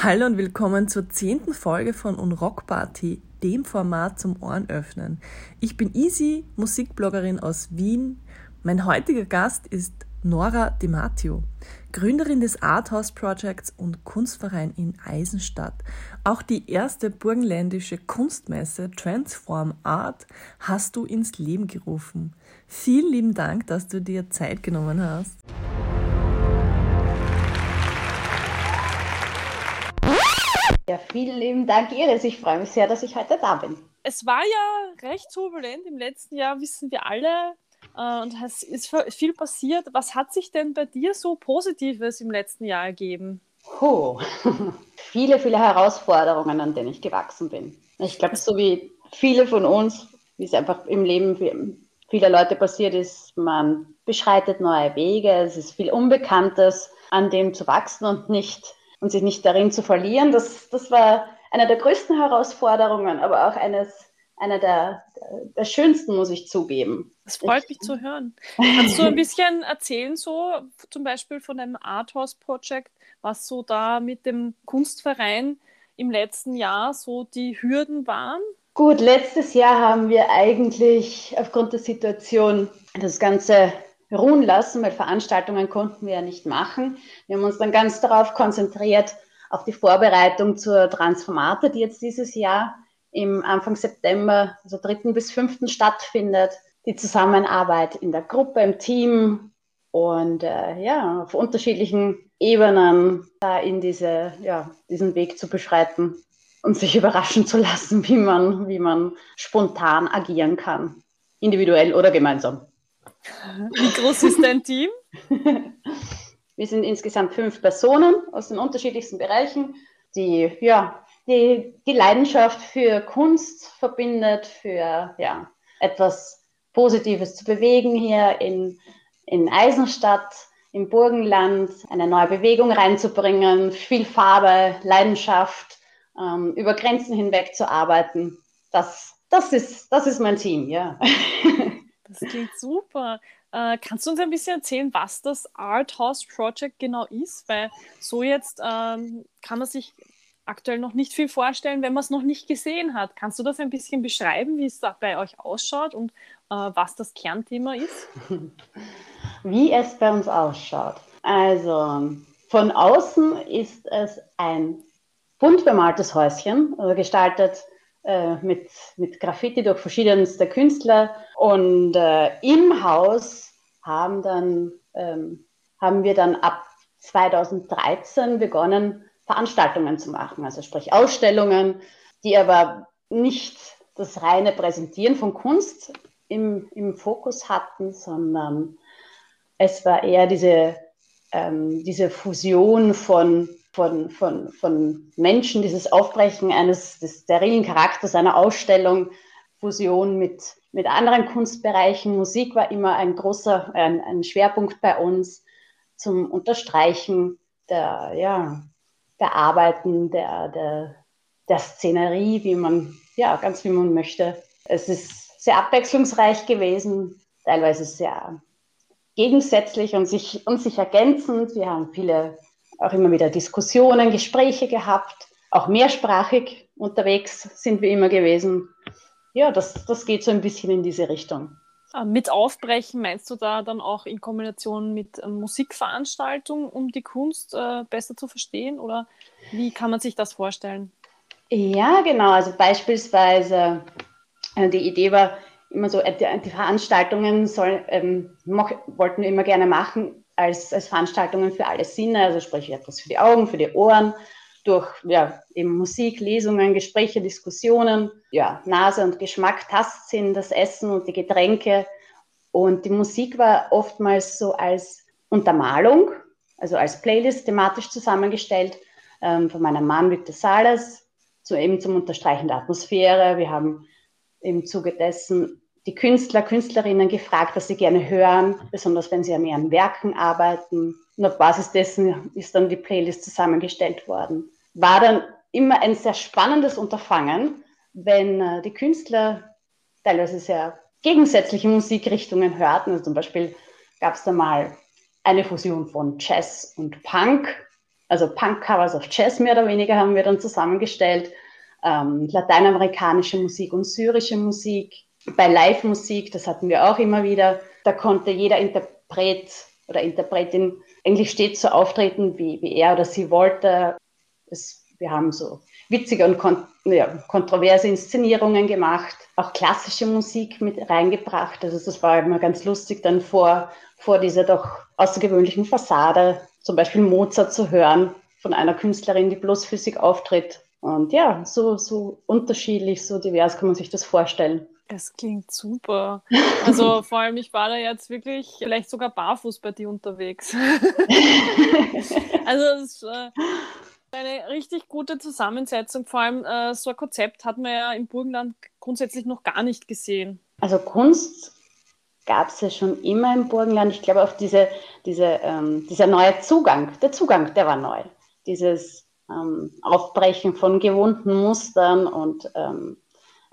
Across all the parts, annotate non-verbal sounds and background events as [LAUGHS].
Hallo und willkommen zur zehnten Folge von Unrock Party, dem Format zum Ohren öffnen. Ich bin Easy, Musikbloggerin aus Wien. Mein heutiger Gast ist Nora Dematio, Gründerin des Arthouse Projects und Kunstverein in Eisenstadt. Auch die erste burgenländische Kunstmesse Transform Art hast du ins Leben gerufen. Vielen lieben Dank, dass du dir Zeit genommen hast. Ja, vielen lieben Dank, Iris. Ich freue mich sehr, dass ich heute da bin. Es war ja recht turbulent im letzten Jahr, wissen wir alle. Äh, und es ist viel passiert. Was hat sich denn bei dir so Positives im letzten Jahr ergeben? Oh, [LAUGHS] viele, viele Herausforderungen, an denen ich gewachsen bin. Ich glaube, so wie viele von uns, wie es einfach im Leben vieler Leute passiert ist, man beschreitet neue Wege, es ist viel Unbekanntes, an dem zu wachsen und nicht und sich nicht darin zu verlieren. Das, das war eine der größten Herausforderungen, aber auch eines, einer der, der schönsten, muss ich zugeben. Das freut ich, mich zu hören. Kannst du ein [LAUGHS] bisschen erzählen, so zum Beispiel von einem Arthouse Project, was so da mit dem Kunstverein im letzten Jahr so die Hürden waren? Gut, letztes Jahr haben wir eigentlich aufgrund der Situation das Ganze ruhen lassen, weil Veranstaltungen konnten wir ja nicht machen. Wir haben uns dann ganz darauf konzentriert, auf die Vorbereitung zur Transformate, die jetzt dieses Jahr im Anfang September, also 3. bis 5. stattfindet. Die Zusammenarbeit in der Gruppe, im Team und äh, ja, auf unterschiedlichen Ebenen da in diese, ja, diesen Weg zu beschreiten und sich überraschen zu lassen, [LAUGHS] wie man, wie man spontan agieren kann, individuell oder gemeinsam. Wie groß ist dein Team? [LAUGHS] Wir sind insgesamt fünf Personen aus den unterschiedlichsten Bereichen, die ja, die, die Leidenschaft für Kunst verbindet, für ja, etwas Positives zu bewegen hier in, in Eisenstadt, im Burgenland, eine neue Bewegung reinzubringen, viel Farbe, Leidenschaft, ähm, über Grenzen hinweg zu arbeiten. Das, das, ist, das ist mein Team, ja. [LAUGHS] Das klingt super. Äh, kannst du uns ein bisschen erzählen, was das Art House Project genau ist? Weil so jetzt ähm, kann man sich aktuell noch nicht viel vorstellen, wenn man es noch nicht gesehen hat. Kannst du das ein bisschen beschreiben, wie es bei euch ausschaut und äh, was das Kernthema ist? [LAUGHS] Wie es bei uns ausschaut. Also von außen ist es ein bunt bemaltes Häuschen, also gestaltet äh, mit, mit Graffiti durch verschiedenste Künstler. Und äh, im Haus haben, dann, ähm, haben wir dann ab 2013 begonnen, Veranstaltungen zu machen, also sprich Ausstellungen, die aber nicht das reine Präsentieren von Kunst im, im Fokus hatten, sondern es war eher diese, ähm, diese Fusion von von, von, von Menschen, dieses Aufbrechen eines des sterilen Charakters einer Ausstellung, Fusion mit, mit anderen Kunstbereichen. Musik war immer ein großer, ein, ein Schwerpunkt bei uns zum Unterstreichen der, ja, der Arbeiten, der, der, der Szenerie, wie man, ja, ganz wie man möchte. Es ist sehr abwechslungsreich gewesen, teilweise sehr gegensätzlich und sich, und sich ergänzend. Wir haben viele auch immer wieder Diskussionen, Gespräche gehabt, auch mehrsprachig unterwegs sind wir immer gewesen. Ja, das, das geht so ein bisschen in diese Richtung. Ah, mit Aufbrechen meinst du da dann auch in Kombination mit ähm, Musikveranstaltungen, um die Kunst äh, besser zu verstehen? Oder wie kann man sich das vorstellen? Ja, genau. Also beispielsweise äh, die Idee war immer so, äh, die Veranstaltungen soll, ähm, wollten wir immer gerne machen, als, als Veranstaltungen für alle Sinne, also sprich etwas für die Augen, für die Ohren, durch ja, eben Musik, Lesungen, Gespräche, Diskussionen, ja, Nase und Geschmack, Tastsinn, das Essen und die Getränke. Und die Musik war oftmals so als Untermalung, also als Playlist thematisch zusammengestellt ähm, von meinem Mann Victor Sales, so eben zum Unterstreichen der Atmosphäre. Wir haben im Zuge dessen die Künstler, Künstlerinnen gefragt, was sie gerne hören, besonders wenn sie an ihren Werken arbeiten. Und auf Basis dessen ist dann die Playlist zusammengestellt worden. War dann immer ein sehr spannendes Unterfangen, wenn äh, die Künstler teilweise sehr gegensätzliche Musikrichtungen hörten. Also zum Beispiel gab es da mal eine Fusion von Jazz und Punk also Punk-Covers auf Jazz mehr oder weniger haben wir dann zusammengestellt, ähm, lateinamerikanische Musik und syrische Musik. Bei Live-Musik, das hatten wir auch immer wieder, da konnte jeder Interpret oder Interpretin eigentlich stets so auftreten, wie, wie er oder sie wollte. Es, wir haben so witzige und kon ja, kontroverse Inszenierungen gemacht, auch klassische Musik mit reingebracht. Also das war immer ganz lustig, dann vor, vor dieser doch außergewöhnlichen Fassade zum Beispiel Mozart zu hören von einer Künstlerin, die bloß Physik auftritt. Und ja, so, so unterschiedlich, so divers kann man sich das vorstellen. Es klingt super. [LAUGHS] Also vor allem, ich war da jetzt wirklich vielleicht sogar barfuß bei dir unterwegs. [LAUGHS] also es ist äh, eine richtig gute Zusammensetzung. Vor allem äh, so ein Konzept hat man ja im Burgenland grundsätzlich noch gar nicht gesehen. Also Kunst gab es ja schon immer im Burgenland. Ich glaube auch diese, diese, ähm, dieser neue Zugang, der Zugang, der war neu. Dieses ähm, Aufbrechen von gewohnten Mustern und ähm,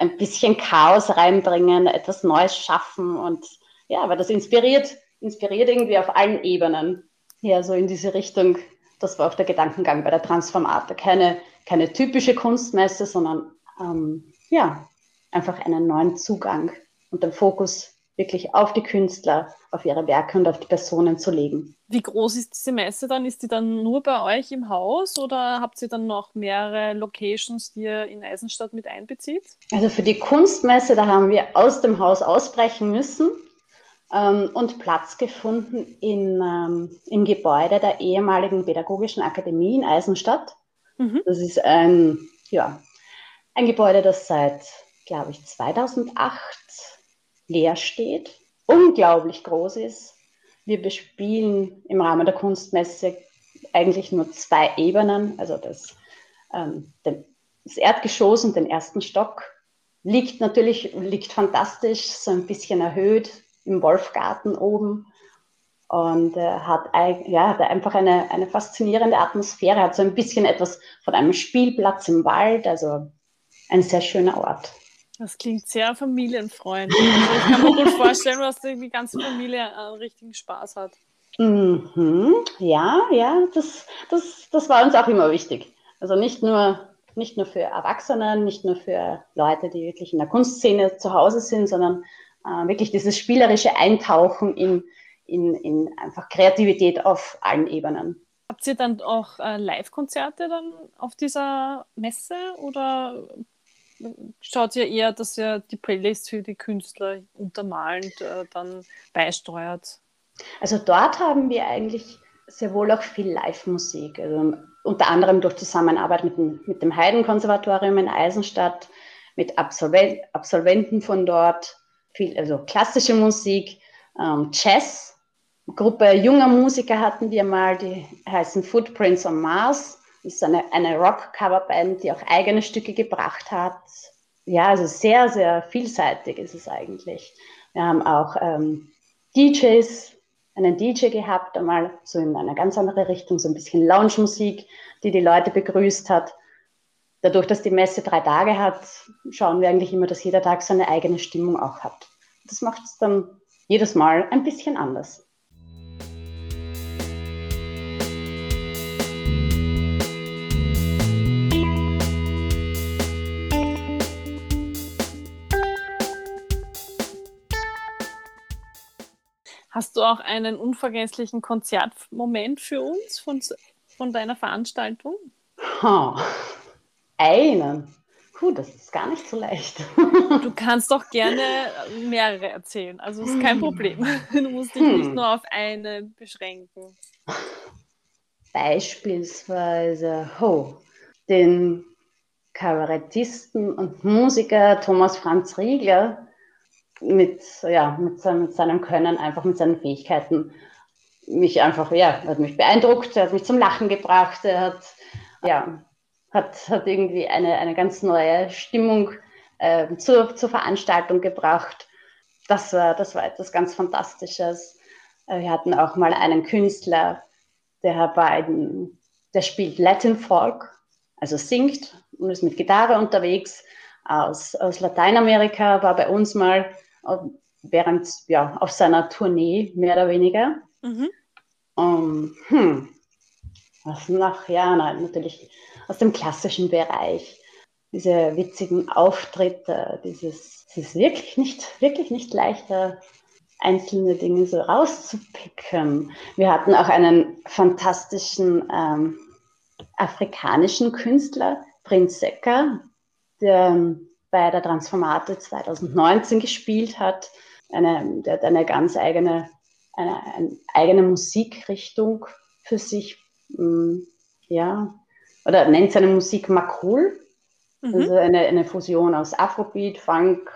ein bisschen Chaos reinbringen, etwas Neues schaffen und ja, aber das inspiriert, inspiriert irgendwie auf allen Ebenen. Ja, so in diese Richtung, das war auch der Gedankengang bei der Transformate. Keine, keine typische Kunstmesse, sondern ähm, ja, einfach einen neuen Zugang und den Fokus wirklich auf die Künstler, auf ihre Werke und auf die Personen zu legen. Wie groß ist diese Messe dann? Ist die dann nur bei euch im Haus oder habt ihr dann noch mehrere Locations, die ihr in Eisenstadt mit einbezieht? Also für die Kunstmesse, da haben wir aus dem Haus ausbrechen müssen ähm, und Platz gefunden in, ähm, im Gebäude der ehemaligen Pädagogischen Akademie in Eisenstadt. Mhm. Das ist ein, ja, ein Gebäude, das seit, glaube ich, 2008 leer steht, unglaublich groß ist. Wir bespielen im Rahmen der Kunstmesse eigentlich nur zwei Ebenen, also das, ähm, das Erdgeschoss und den ersten Stock. Liegt natürlich, liegt fantastisch, so ein bisschen erhöht im Wolfgarten oben und äh, hat, ja, hat einfach eine, eine faszinierende Atmosphäre, hat so ein bisschen etwas von einem Spielplatz im Wald, also ein sehr schöner Ort. Das klingt sehr familienfreundlich. Also ich kann mir gut vorstellen, dass die ganze Familie einen richtigen Spaß hat. Mhm. Ja, ja, das, das, das war uns auch immer wichtig. Also nicht nur, nicht nur für Erwachsene, nicht nur für Leute, die wirklich in der Kunstszene zu Hause sind, sondern äh, wirklich dieses spielerische Eintauchen in, in, in einfach Kreativität auf allen Ebenen. Habt ihr dann auch äh, Live-Konzerte dann auf dieser Messe oder schaut ihr eher, dass ihr die Playlist für die Künstler untermalend äh, dann beisteuert? Also dort haben wir eigentlich sehr wohl auch viel Live-Musik. Also unter anderem durch Zusammenarbeit mit dem, mit dem Heidenkonservatorium in Eisenstadt, mit Absolvent, Absolventen von dort, viel, also klassische Musik, ähm, Jazz. Gruppe junger Musiker hatten wir mal, die heißen Footprints on Mars ist eine, eine Rock-Coverband, die auch eigene Stücke gebracht hat. Ja, also sehr, sehr vielseitig ist es eigentlich. Wir haben auch ähm, DJs, einen DJ gehabt, einmal so in eine ganz andere Richtung, so ein bisschen Lounge-Musik, die die Leute begrüßt hat. Dadurch, dass die Messe drei Tage hat, schauen wir eigentlich immer, dass jeder Tag seine eigene Stimmung auch hat. Das macht es dann jedes Mal ein bisschen anders. Hast du auch einen unvergesslichen Konzertmoment für uns von, von deiner Veranstaltung? Oh, einen. Puh, das ist gar nicht so leicht. Du kannst doch gerne mehrere erzählen. Also ist kein Problem. [LAUGHS] Du musst dich nicht hm. nur auf eine beschränken. Beispielsweise oh, den Kabarettisten und Musiker Thomas Franz Riegler, mit, ja, mit, mit seinem Können, einfach mit seinen Fähigkeiten mich einfach, ja, hat mich beeindruckt, er hat mich zum Lachen gebracht, er hat, ja, hat, hat irgendwie eine, eine ganz neue Stimmung äh, zur, zur Veranstaltung gebracht. Das war, das war etwas ganz Fantastisches. Äh, wir hatten auch mal einen Künstler, der Herr der spielt Latin Folk, also singt und ist mit Gitarre unterwegs aus, aus Lateinamerika, war bei uns mal während, ja, auf seiner Tournee, mehr oder weniger. Mhm. Um, hm. was nach, ja, nein, natürlich aus dem klassischen Bereich. Diese witzigen Auftritte, dieses, es ist wirklich nicht, wirklich nicht leichter, einzelne Dinge so rauszupicken. Wir hatten auch einen fantastischen ähm, afrikanischen Künstler, Prinz Secker, der bei der Transformate 2019 gespielt hat. Eine, der hat eine ganz eigene, eine, eine eigene Musikrichtung für sich, mm, ja, oder nennt seine Musik Makul. Mhm. Also eine, eine Fusion aus Afrobeat, Funk,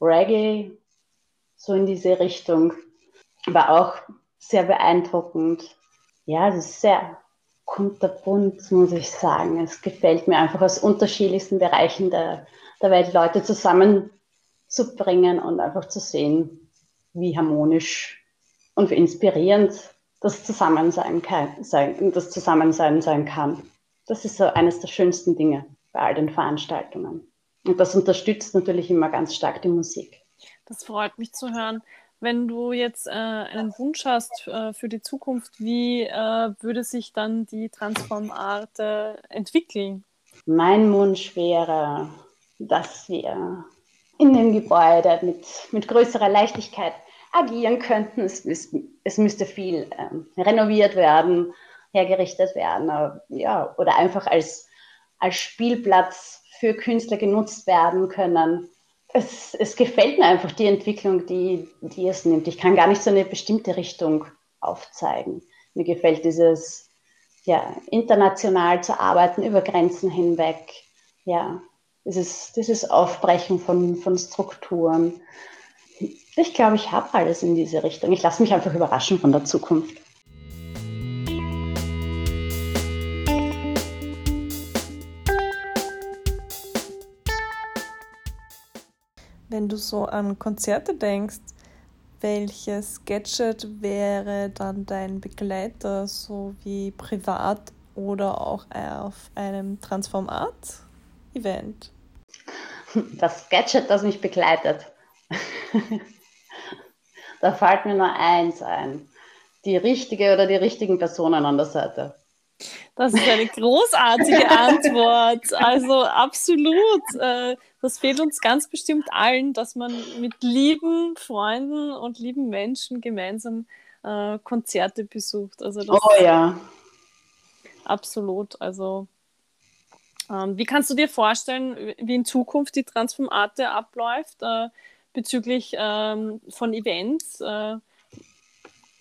Reggae, so in diese Richtung. War auch sehr beeindruckend. Ja, es ist sehr kunterbunt, muss ich sagen. Es gefällt mir einfach aus unterschiedlichsten Bereichen der, der Welt Leute zusammenzubringen und einfach zu sehen, wie harmonisch und wie inspirierend das Zusammensein, kann, sein, das Zusammensein sein kann. Das ist so eines der schönsten Dinge bei all den Veranstaltungen. Und das unterstützt natürlich immer ganz stark die Musik. Das freut mich zu hören. Wenn du jetzt äh, einen Wunsch hast äh, für die Zukunft, wie äh, würde sich dann die Transformart entwickeln? Mein Wunsch wäre, dass wir in dem Gebäude mit, mit größerer Leichtigkeit agieren könnten. Es, es, es müsste viel ähm, renoviert werden, hergerichtet werden, ja, oder einfach als, als Spielplatz für Künstler genutzt werden können. Es, es gefällt mir einfach die Entwicklung, die, die es nimmt. Ich kann gar nicht so eine bestimmte Richtung aufzeigen. Mir gefällt dieses ja, international zu arbeiten, über Grenzen hinweg. Ja, dieses, dieses Aufbrechen von, von Strukturen. Ich glaube, ich habe alles in diese Richtung. Ich lasse mich einfach überraschen von der Zukunft. Wenn du so an Konzerte denkst, welches Gadget wäre dann dein Begleiter, so wie privat oder auch auf einem Transformat-Event? [LAUGHS] Das Gadget, das mich begleitet. [LAUGHS] da fällt mir nur eins ein. Die richtige oder die richtigen Personen an der Seite. Das ist eine großartige [LAUGHS] Antwort. Also absolut. Äh, das fehlt uns ganz bestimmt allen, dass man mit lieben Freunden und lieben Menschen gemeinsam äh, Konzerte besucht. Also oh ja. Absolut. Also wie kannst du dir vorstellen, wie in Zukunft die Transformate abläuft äh, bezüglich ähm, von Events?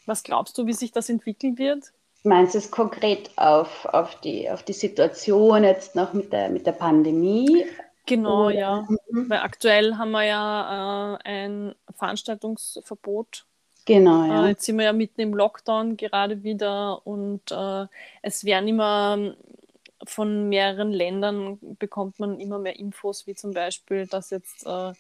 was glaubst du, wie sich das entwickeln wird? Meinst du es konkret auf, auf, die, auf die Situation jetzt noch mit der, mit der Pandemie? Genau, Oder? ja. Mhm. Weil aktuell haben wir ja äh, ein Veranstaltungsverbot. Genau, ja. Äh, jetzt sind wir ja mitten im Lockdown gerade wieder und äh, es werden immer von mehreren Ländern bekommt man immer mehr Infos, wie zum Beispiel, dass jetzt äh,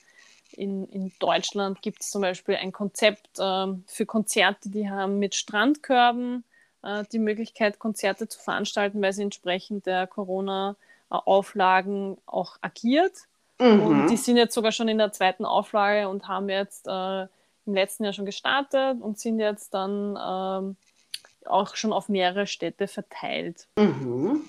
in, in Deutschland gibt es zum Beispiel ein Konzept äh, für Konzerte, die haben mit Strandkörben äh, die Möglichkeit, Konzerte zu veranstalten, weil sie entsprechend der Corona-Auflagen auch agiert. Mhm. Und die sind jetzt sogar schon in der zweiten Auflage und haben jetzt äh, im letzten Jahr schon gestartet und sind jetzt dann ähm, auch schon auf mehrere Städte verteilt. Mhm.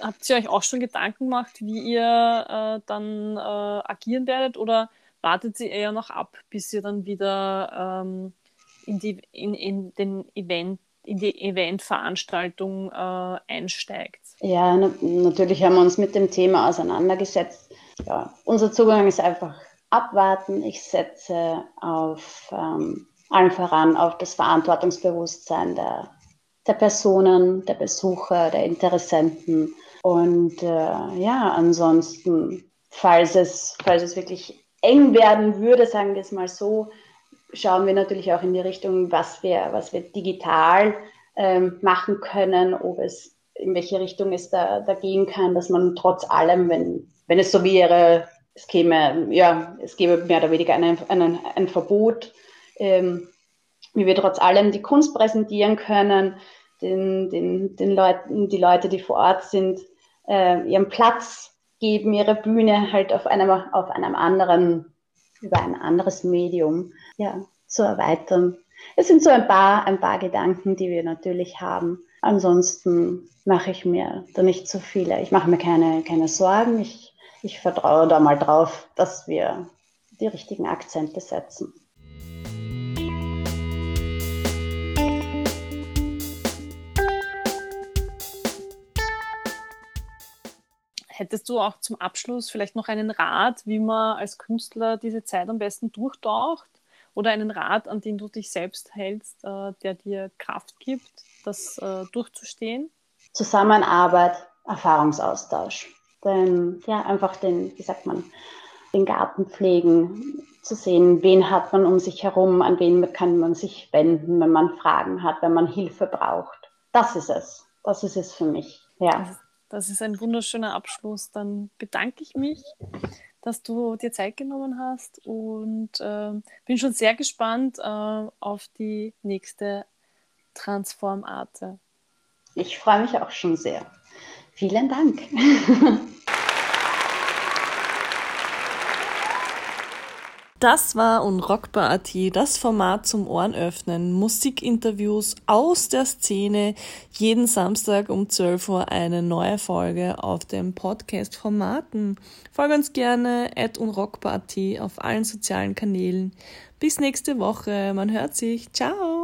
Habt ihr euch auch schon Gedanken gemacht, wie ihr äh, dann äh, agieren werdet oder wartet ihr eher noch ab, bis ihr dann wieder ähm, in, die, in, in den Event in die Eventveranstaltung äh, einsteigt. Ja, na, natürlich haben wir uns mit dem Thema auseinandergesetzt. Ja, unser Zugang ist einfach abwarten. Ich setze auf ähm, allen voran auf das Verantwortungsbewusstsein der, der Personen, der Besucher, der Interessenten. Und äh, ja, ansonsten, falls es, falls es wirklich eng werden würde, sagen wir es mal so, schauen wir natürlich auch in die Richtung, was wir, was wir digital ähm, machen können, ob es in welche Richtung es da, da gehen kann, dass man trotz allem, wenn, wenn es so wäre, es käme, ja, es gäbe mehr oder weniger ein, ein, ein Verbot, ähm, wie wir trotz allem die Kunst präsentieren können, den, den, den Leuten, die Leute, die vor Ort sind, äh, ihren Platz geben, ihre Bühne halt auf einem, auf einem anderen über ein anderes Medium ja, zu erweitern. Es sind so ein paar, ein paar Gedanken, die wir natürlich haben. ansonsten mache ich mir da nicht so viele. Ich mache mir keine, keine Sorgen. Ich, ich vertraue da mal drauf, dass wir die richtigen Akzente setzen. Hättest du auch zum Abschluss vielleicht noch einen Rat, wie man als Künstler diese Zeit am besten durchtaucht? Oder einen Rat, an den du dich selbst hältst, äh, der dir Kraft gibt, das äh, durchzustehen? Zusammenarbeit, Erfahrungsaustausch. Denn ja, einfach den, wie sagt man, den Garten pflegen, zu sehen, wen hat man um sich herum, an wen kann man sich wenden, wenn man Fragen hat, wenn man Hilfe braucht. Das ist es. Das ist es für mich. Ja. Das ist ein wunderschöner Abschluss. Dann bedanke ich mich, dass du dir Zeit genommen hast und äh, bin schon sehr gespannt äh, auf die nächste Transformarte. Ich freue mich auch schon sehr. Vielen Dank. [LAUGHS] Das war Unrockbar.at, das Format zum Ohrenöffnen. Musikinterviews aus der Szene. Jeden Samstag um 12 Uhr eine neue Folge auf dem Podcast-Formaten. Folge uns gerne at unrockbar.at auf allen sozialen Kanälen. Bis nächste Woche. Man hört sich. Ciao.